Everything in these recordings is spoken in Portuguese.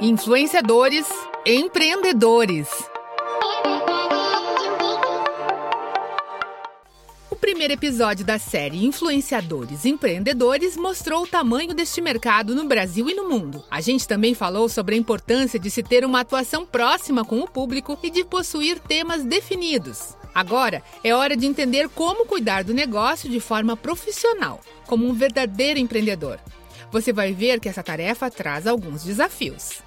Influenciadores, empreendedores. O primeiro episódio da série Influenciadores Empreendedores mostrou o tamanho deste mercado no Brasil e no mundo. A gente também falou sobre a importância de se ter uma atuação próxima com o público e de possuir temas definidos. Agora é hora de entender como cuidar do negócio de forma profissional, como um verdadeiro empreendedor. Você vai ver que essa tarefa traz alguns desafios.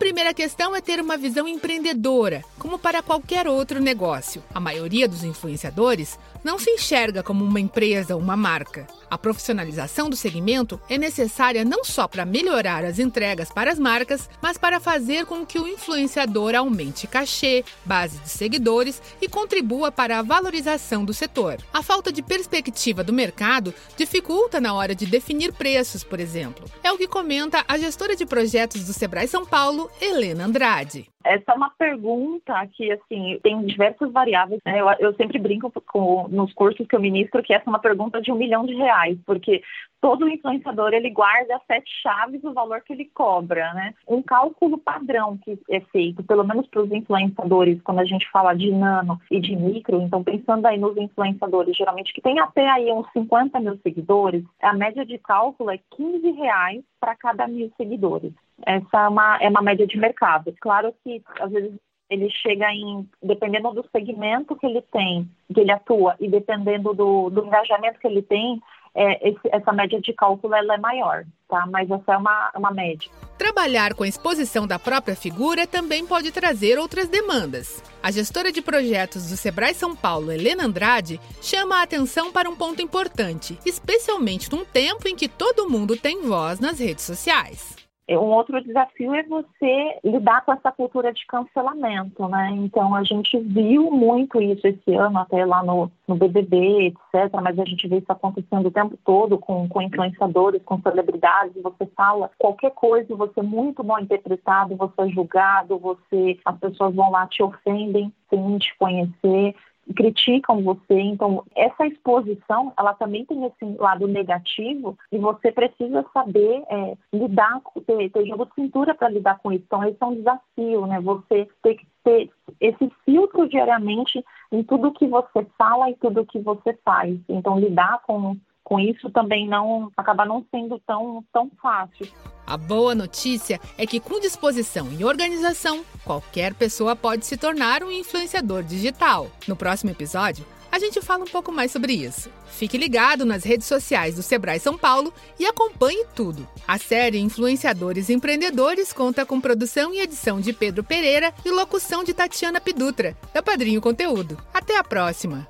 Primeira questão é ter uma visão empreendedora, como para qualquer outro negócio. A maioria dos influenciadores não se enxerga como uma empresa ou uma marca. A profissionalização do segmento é necessária não só para melhorar as entregas para as marcas, mas para fazer com que o influenciador aumente cachê, base de seguidores e contribua para a valorização do setor. A falta de perspectiva do mercado dificulta na hora de definir preços, por exemplo. É o que comenta a gestora de projetos do Sebrae São Paulo, Helena Andrade. Essa é uma pergunta que, assim, tem diversas variáveis. Né? Eu, eu, sempre brinco com, nos cursos que eu ministro que essa é uma pergunta de um milhão de reais, porque todo influenciador, ele guarda sete chaves do valor que ele cobra, né? Um cálculo padrão que é feito, pelo menos para os influenciadores, quando a gente fala de nano e de micro, então pensando aí nos influenciadores, geralmente que tem até aí uns 50 mil seguidores, a média de cálculo é 15 reais para cada mil seguidores. Essa é uma, é uma média de mercado. Claro que, às vezes, ele chega em, dependendo do segmento que ele tem, que ele atua, e dependendo do, do engajamento que ele tem, é, esse, essa média de cálculo ela é maior, tá? Mas essa é uma, uma média. Trabalhar com a exposição da própria figura também pode trazer outras demandas. A gestora de projetos do Sebrae São Paulo, Helena Andrade, chama a atenção para um ponto importante, especialmente num tempo em que todo mundo tem voz nas redes sociais. Um outro desafio é você lidar com essa cultura de cancelamento, né? Então a gente viu muito isso esse ano, até lá no, no BBB, etc. Mas a gente vê isso acontecendo o tempo todo com, com influenciadores, com celebridades. Você fala qualquer coisa, você é muito mal interpretado, você é julgado, você, as pessoas vão lá te ofendem sem te conhecer criticam você. Então, essa exposição, ela também tem esse lado negativo e você precisa saber é, lidar, ter, ter jogo de cintura para lidar com isso. Então, esse é um desafio, né? Você ter que ter esse filtro diariamente em tudo que você fala e tudo que você faz. Então, lidar com com isso também não acaba não sendo tão, tão fácil. A boa notícia é que com disposição e organização, qualquer pessoa pode se tornar um influenciador digital. No próximo episódio, a gente fala um pouco mais sobre isso. Fique ligado nas redes sociais do Sebrae São Paulo e acompanhe tudo. A série Influenciadores Empreendedores conta com produção e edição de Pedro Pereira e locução de Tatiana Pidutra, da Padrinho Conteúdo. Até a próxima!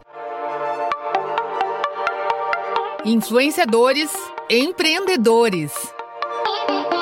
Influenciadores empreendedores. Thank you.